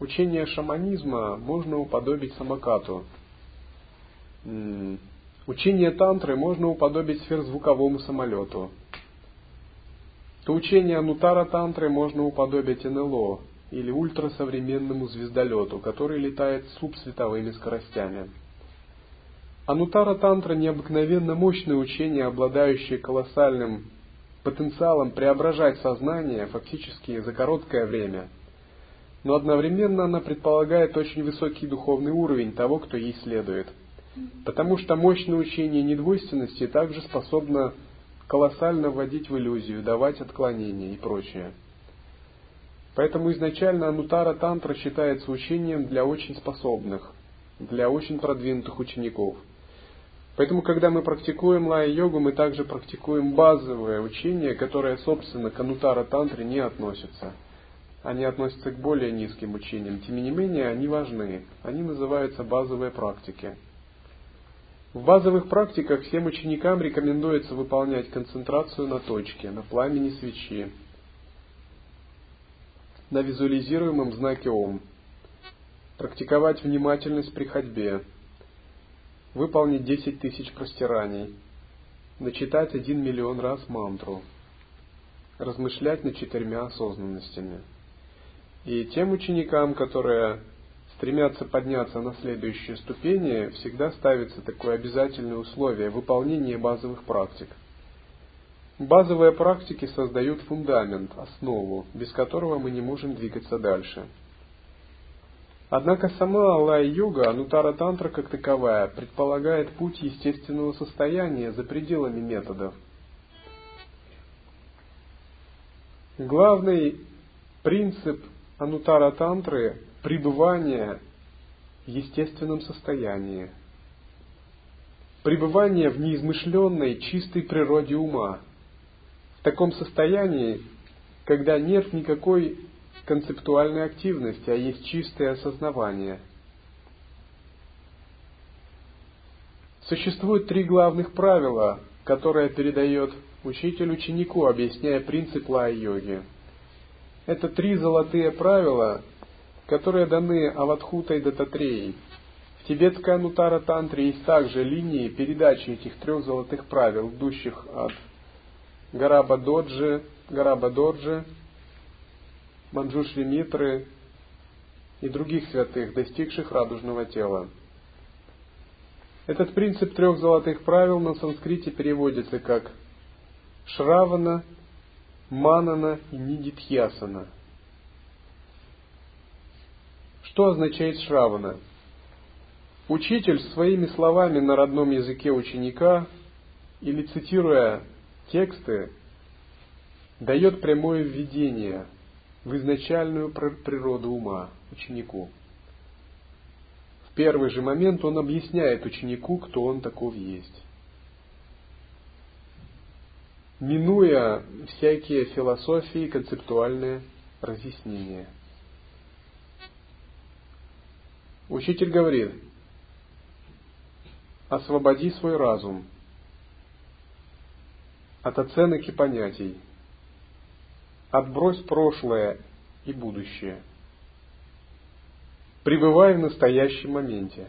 Учение шаманизма можно уподобить самокату. Учение тантры можно уподобить сверхзвуковому самолету. То учение анутара тантры можно уподобить НЛО или ультрасовременному звездолету, который летает субсветовыми скоростями. Анутара Тантра – необыкновенно мощное учение, обладающее колоссальным потенциалом преображать сознание фактически за короткое время. Но одновременно она предполагает очень высокий духовный уровень того, кто ей следует. Потому что мощное учение недвойственности также способно колоссально вводить в иллюзию, давать отклонения и прочее. Поэтому изначально Анутара Тантра считается учением для очень способных, для очень продвинутых учеников – Поэтому, когда мы практикуем лая-йогу, мы также практикуем базовое учение, которое, собственно, к анутара тантре не относится. Они относятся к более низким учениям. Тем не менее, они важны. Они называются базовые практики. В базовых практиках всем ученикам рекомендуется выполнять концентрацию на точке, на пламени свечи, на визуализируемом знаке Ом. практиковать внимательность при ходьбе, выполнить 10 тысяч простираний, начитать один миллион раз мантру, размышлять над четырьмя осознанностями. И тем ученикам, которые стремятся подняться на следующие ступени, всегда ставится такое обязательное условие – выполнение базовых практик. Базовые практики создают фундамент, основу, без которого мы не можем двигаться дальше. Однако сама лай-йога, анутара тантра как таковая, предполагает путь естественного состояния за пределами методов. Главный принцип анутара тантры – пребывание в естественном состоянии. Пребывание в неизмышленной чистой природе ума – в таком состоянии, когда нет никакой концептуальной активности, а есть чистое осознавание. Существует три главных правила, которые передает учитель ученику, объясняя принцип лай-йоги. Это три золотые правила, которые даны Аватхутой Дататреей. В тибетской Анутара Тантре есть также линии передачи этих трех золотых правил, идущих от Гараба Доджи, Гараба Доджи, Манджушри Митры и других святых, достигших радужного тела. Этот принцип трех золотых правил на санскрите переводится как Шравана, Манана и Нидитхьясана. Что означает Шравана? Учитель своими словами на родном языке ученика или цитируя тексты дает прямое введение в изначальную природу ума ученику. В первый же момент он объясняет ученику, кто он таков есть. Минуя всякие философии и концептуальные разъяснения. Учитель говорит, освободи свой разум – от оценок и понятий. Отбрось прошлое и будущее. Пребывай в настоящем моменте.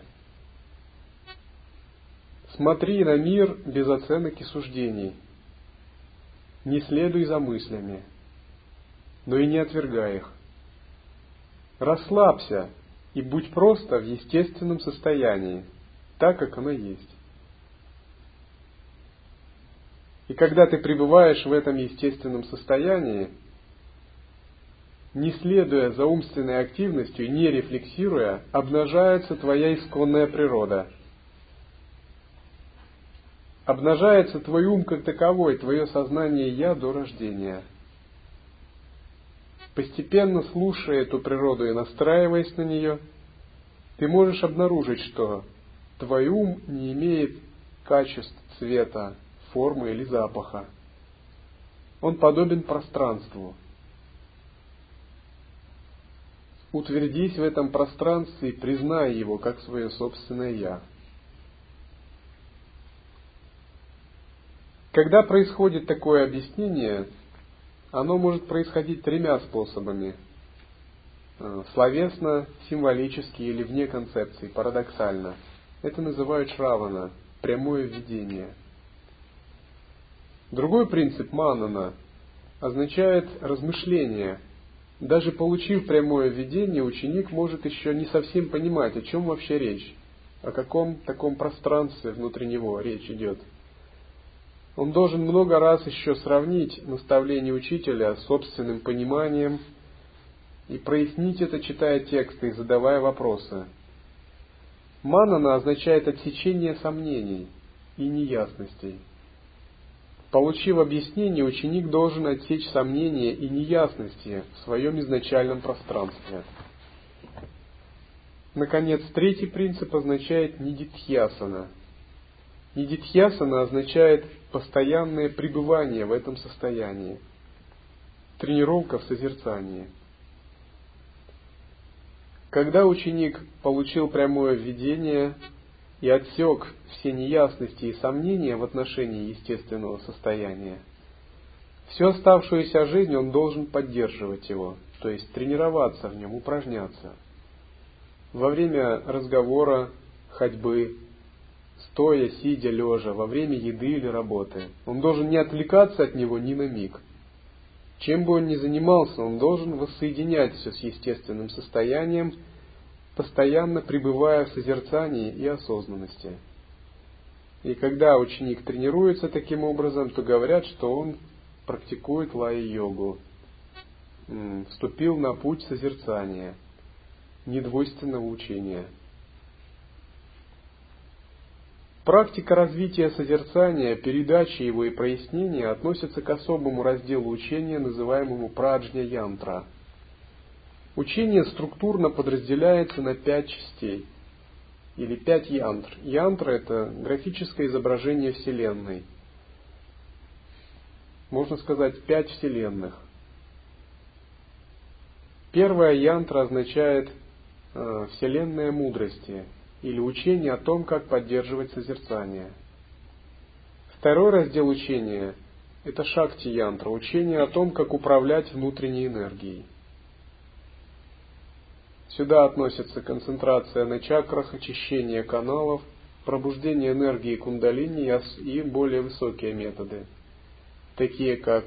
Смотри на мир без оценок и суждений. Не следуй за мыслями, но и не отвергай их. Расслабься и будь просто в естественном состоянии, так как оно есть. И когда ты пребываешь в этом естественном состоянии, не следуя за умственной активностью, не рефлексируя, обнажается твоя исконная природа. Обнажается твой ум как таковой, твое сознание «я» до рождения. Постепенно слушая эту природу и настраиваясь на нее, ты можешь обнаружить, что твой ум не имеет качеств цвета, формы или запаха. Он подобен пространству. Утвердись в этом пространстве и признай его как свое собственное «я». Когда происходит такое объяснение, оно может происходить тремя способами. Э, словесно, символически или вне концепции, парадоксально. Это называют шравана, прямое введение – Другой принцип манана означает размышление. Даже получив прямое видение, ученик может еще не совсем понимать, о чем вообще речь, о каком таком пространстве внутри него речь идет. Он должен много раз еще сравнить наставление учителя с собственным пониманием и прояснить это, читая тексты и задавая вопросы. Манана означает отсечение сомнений и неясностей – Получив объяснение, ученик должен отсечь сомнения и неясности в своем изначальном пространстве. Наконец, третий принцип означает нидитхьясана. Нидитхьясана означает постоянное пребывание в этом состоянии, тренировка в созерцании. Когда ученик получил прямое введение, и отсек все неясности и сомнения в отношении естественного состояния, всю оставшуюся жизнь он должен поддерживать его, то есть тренироваться в нем, упражняться. во время разговора, ходьбы, стоя, сидя, лежа, во время еды или работы. Он должен не отвлекаться от него ни на миг. Чем бы он ни занимался, он должен воссоединять все с естественным состоянием, постоянно пребывая в созерцании и осознанности. И когда ученик тренируется таким образом, то говорят, что он практикует лай-йогу, вступил на путь созерцания, недвойственного учения – Практика развития созерцания, передачи его и прояснения относится к особому разделу учения, называемому праджня-янтра. Учение структурно подразделяется на пять частей, или пять янтр. Янтра – это графическое изображение Вселенной. Можно сказать, пять Вселенных. Первая янтра означает э, Вселенная мудрости – или учение о том, как поддерживать созерцание. Второй раздел учения – это шакти-янтра, учение о том, как управлять внутренней энергией. Сюда относятся концентрация на чакрах, очищение каналов, пробуждение энергии кундалини и более высокие методы, такие как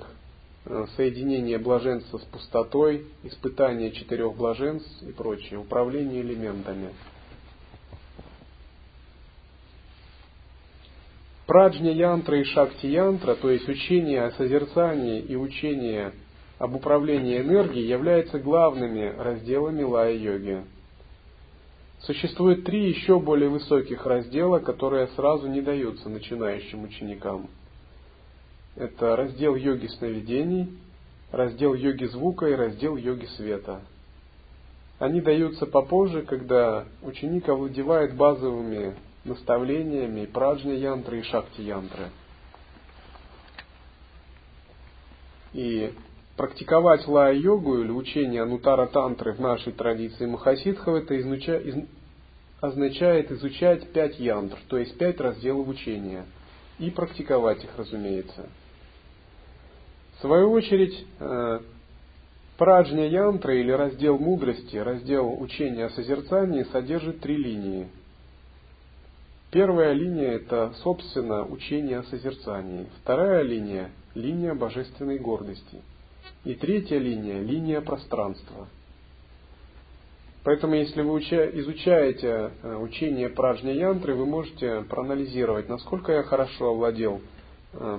э, соединение блаженства с пустотой, испытание четырех блаженств и прочее, управление элементами – Праджня янтра и шакти янтра, то есть учение о созерцании и учение об управлении энергией, являются главными разделами лая-йоги. Существует три еще более высоких раздела, которые сразу не даются начинающим ученикам. Это раздел йоги сновидений, раздел йоги звука и раздел йоги света. Они даются попозже, когда ученик овладевает базовыми наставлениями праджня янтры и шакти янтры. И практиковать лая-йогу или учение анутара тантры в нашей традиции махасидхов это изуча, из, означает изучать пять янтр, то есть пять разделов учения, и практиковать их, разумеется. В свою очередь, э, праджня янтра или раздел мудрости, раздел учения о созерцании содержит три линии – Первая линия – это, собственно, учение о созерцании. Вторая линия – линия божественной гордости. И третья линия – линия пространства. Поэтому, если вы изучаете э, учение Праджня Янтры, вы можете проанализировать, насколько я хорошо овладел э,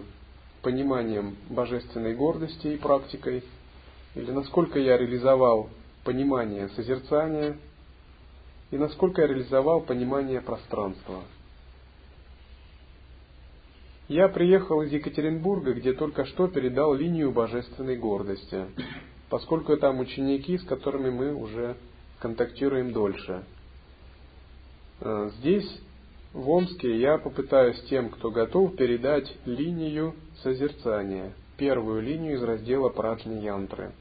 пониманием божественной гордости и практикой, или насколько я реализовал понимание созерцания, и насколько я реализовал понимание пространства – я приехал из Екатеринбурга, где только что передал линию божественной гордости, поскольку там ученики, с которыми мы уже контактируем дольше. Э, здесь, в Омске, я попытаюсь тем, кто готов, передать линию созерцания, первую линию из раздела Праджни Янтры.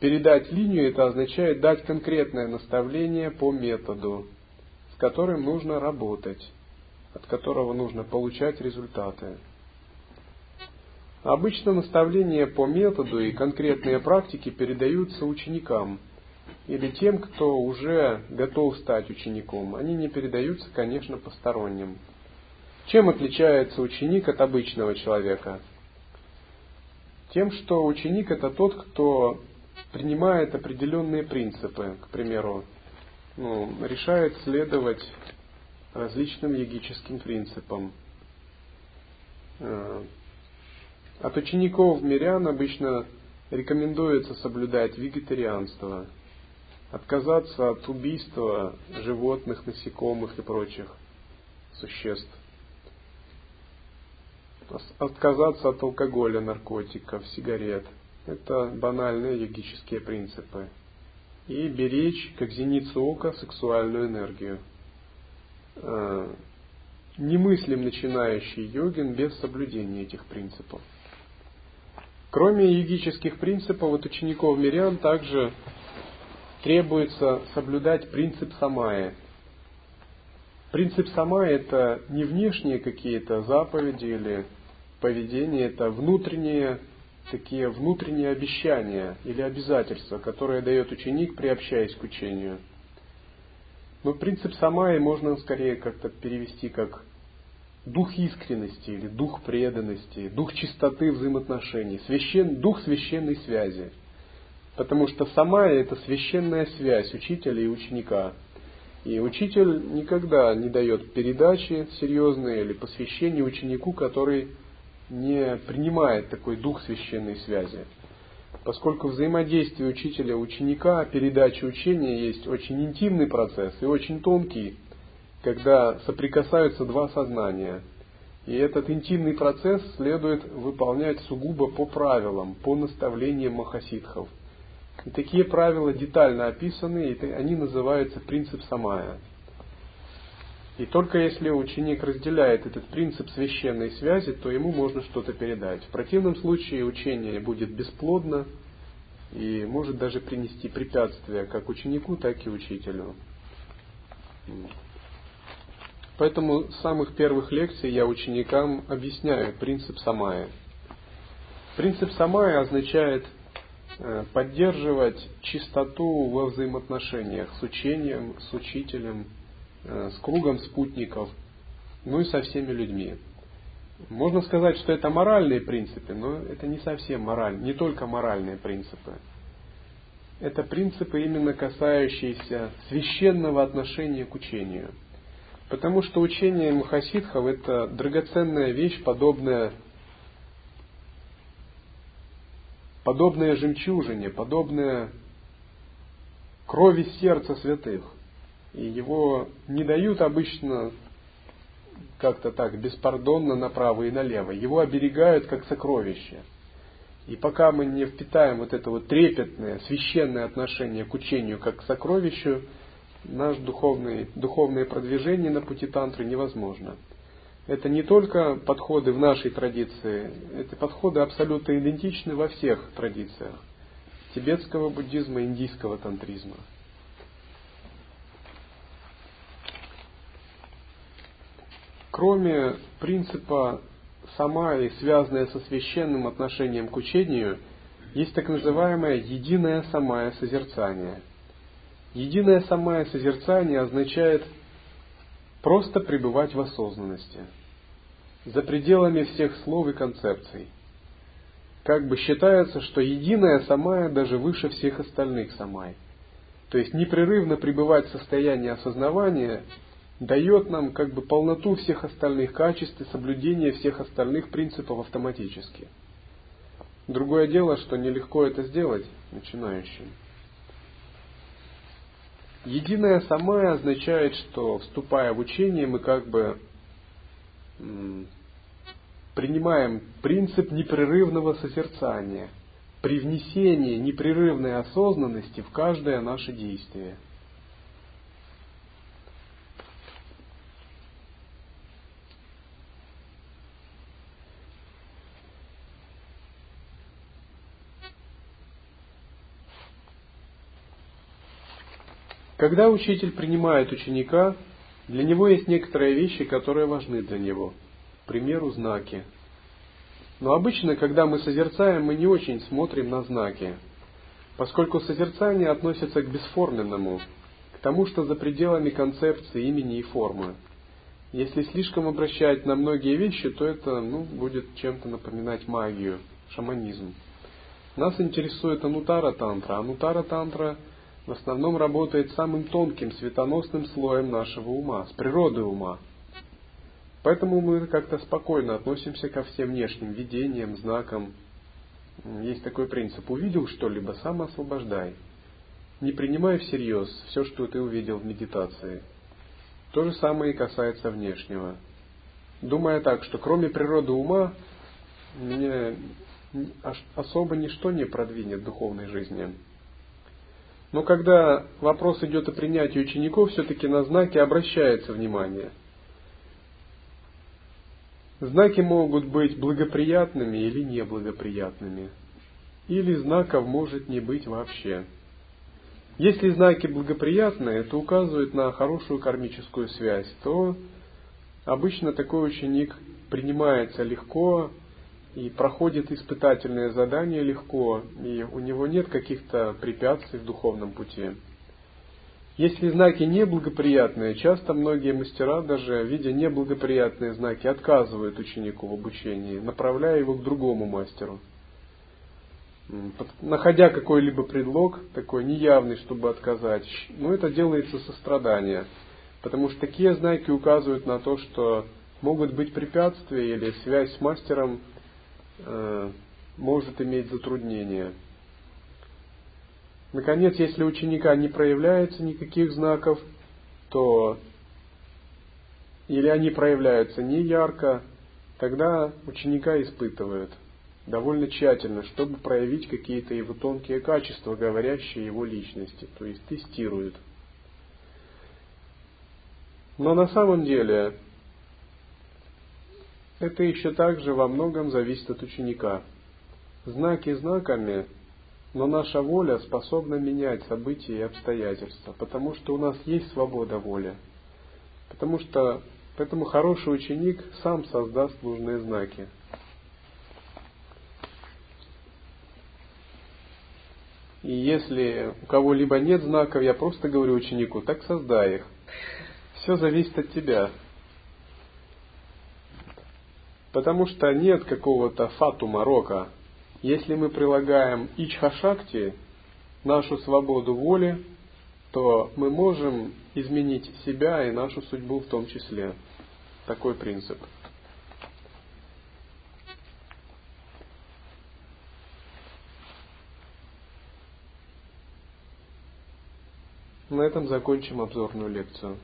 Передать линию это означает дать конкретное наставление по методу, с которым нужно работать от которого нужно получать результаты. Обычно наставления по методу и конкретные практики передаются ученикам или тем, кто уже готов стать учеником. Они не передаются, конечно, посторонним. Чем отличается ученик от обычного человека? Тем, что ученик это тот, кто принимает определенные принципы, к примеру, ну, решает следовать различным йогическим принципам. Э, от учеников мирян обычно рекомендуется соблюдать вегетарианство, отказаться от убийства животных, насекомых и прочих существ, отказаться от алкоголя, наркотиков, сигарет. Это банальные йогические принципы. И беречь, как зеницу ока, сексуальную энергию – немыслим начинающий йогин без соблюдения этих принципов. Кроме йогических принципов от учеников мирян также требуется соблюдать принцип самая. Принцип самая это не внешние какие-то заповеди или поведение, это внутренние такие внутренние обещания или обязательства, которые дает ученик, приобщаясь к учению – Но принцип самаи можно скорее как-то перевести как дух искренности или дух преданности, дух чистоты взаимоотношений, священ, дух священной связи. Потому что самая это священная связь учителя и ученика. И учитель никогда не дает передачи серьезные или посвящения ученику, который не принимает такой дух священной связи. Поскольку взаимодействие учителя ученика, передача учения есть очень интимный процесс и очень тонкий, когда соприкасаются два сознания. И этот интимный процесс следует выполнять сугубо по правилам, по наставлениям махасидхов. И такие правила детально описаны, и они называются принцип самая. И только если ученик разделяет этот принцип священной связи, то ему можно что-то передать. В противном случае учение будет бесплодно и может даже принести препятствия как ученику, так и учителю. Поэтому с самых первых лекций я ученикам объясняю принцип самая. Принцип самая означает э, поддерживать чистоту во взаимоотношениях с учением, с учителем, с кругом спутников, ну и со всеми людьми. Можно сказать, что это моральные принципы, но это не совсем моральные, не только моральные принципы. Это принципы, именно касающиеся священного отношения к учению. Потому что учение Махасидхов – это драгоценная вещь, подобная, подобная жемчужине, подобная крови сердца святых – и его не дают обычно как-то так беспардонно направо и налево. Его оберегают как сокровище. И пока мы не впитаем вот это вот трепетное, священное отношение к учению как к сокровищу, наш духовный, духовное продвижение на пути тантры невозможно. Это не только подходы в нашей традиции, эти подходы абсолютно идентичны во всех традициях тибетского буддизма, индийского тантризма. Кроме принципа самаи, связанная со священным отношением к учению, есть так называемое единое самое созерцание. Единое самое созерцание означает просто пребывать в осознанности, за пределами всех слов и концепций. Как бы считается, что единое самая даже выше всех остальных самай. То есть непрерывно пребывать в состоянии осознавания дает нам как бы полноту всех остальных качеств и соблюдение всех остальных принципов автоматически. Другое дело, что нелегко это сделать начинающим. Единое самое означает, что вступая в учение, мы как бы принимаем принцип непрерывного созерцания, привнесение непрерывной осознанности в каждое наше действие – Когда учитель принимает ученика, для него есть некоторые вещи, которые важны для него. К примеру, знаки. Но обычно, когда мы созерцаем, мы не очень смотрим на знаки, поскольку созерцание относится к бесформенному, к тому, что за пределами концепции имени и формы. Если слишком обращать на многие вещи, то это ну, будет чем-то напоминать магию, шаманизм. Нас интересует анутара тантра. Анутара тантра – в основном работает самым тонким светоносным слоем нашего ума, с природой ума. Поэтому мы как-то спокойно относимся ко всем внешним видениям, знакам. Есть такой принцип. Увидел что-либо, сам освобождай. Не принимай всерьез все, что ты увидел в медитации. То же самое и касается внешнего. Думая так, что кроме природы ума, меня особо ничто не продвинет духовной жизни. Но когда вопрос идет о принятии учеников, все-таки на знаки обращается внимание. Знаки могут быть благоприятными или неблагоприятными. Или знаков может не быть вообще. Если знаки благоприятные, это указывает на хорошую кармическую связь, то обычно такой ученик принимается легко, и проходит испытательное задание легко, и у него нет каких-то препятствий в духовном пути. Если знаки неблагоприятные, часто многие мастера, даже видя неблагоприятные знаки, отказывают ученику в обучении, направляя его к другому мастеру. Находя какой-либо предлог, такой неявный, чтобы отказать, но это делается со страдания. Потому что такие знаки указывают на то, что могут быть препятствия или связь с мастером может иметь затруднения. Наконец, если у ученика не проявляется никаких знаков, то или они проявляются не ярко, тогда ученика испытывают довольно тщательно, чтобы проявить какие-то его тонкие качества, говорящие его личности, то есть тестируют. Но на самом деле это еще также во многом зависит от ученика. Знаки знаками, но наша воля способна менять события и обстоятельства, потому что у нас есть свобода воли. Потому что поэтому хороший ученик сам создаст нужные знаки. И если у кого-либо нет знаков, я просто говорю ученику, так создай их. Все зависит от тебя. Потому что нет какого-то фатума рока. Если мы прилагаем ичхашакти, нашу свободу воли, то мы можем изменить себя и нашу судьбу в том числе. Такой принцип. На этом закончим обзорную лекцию.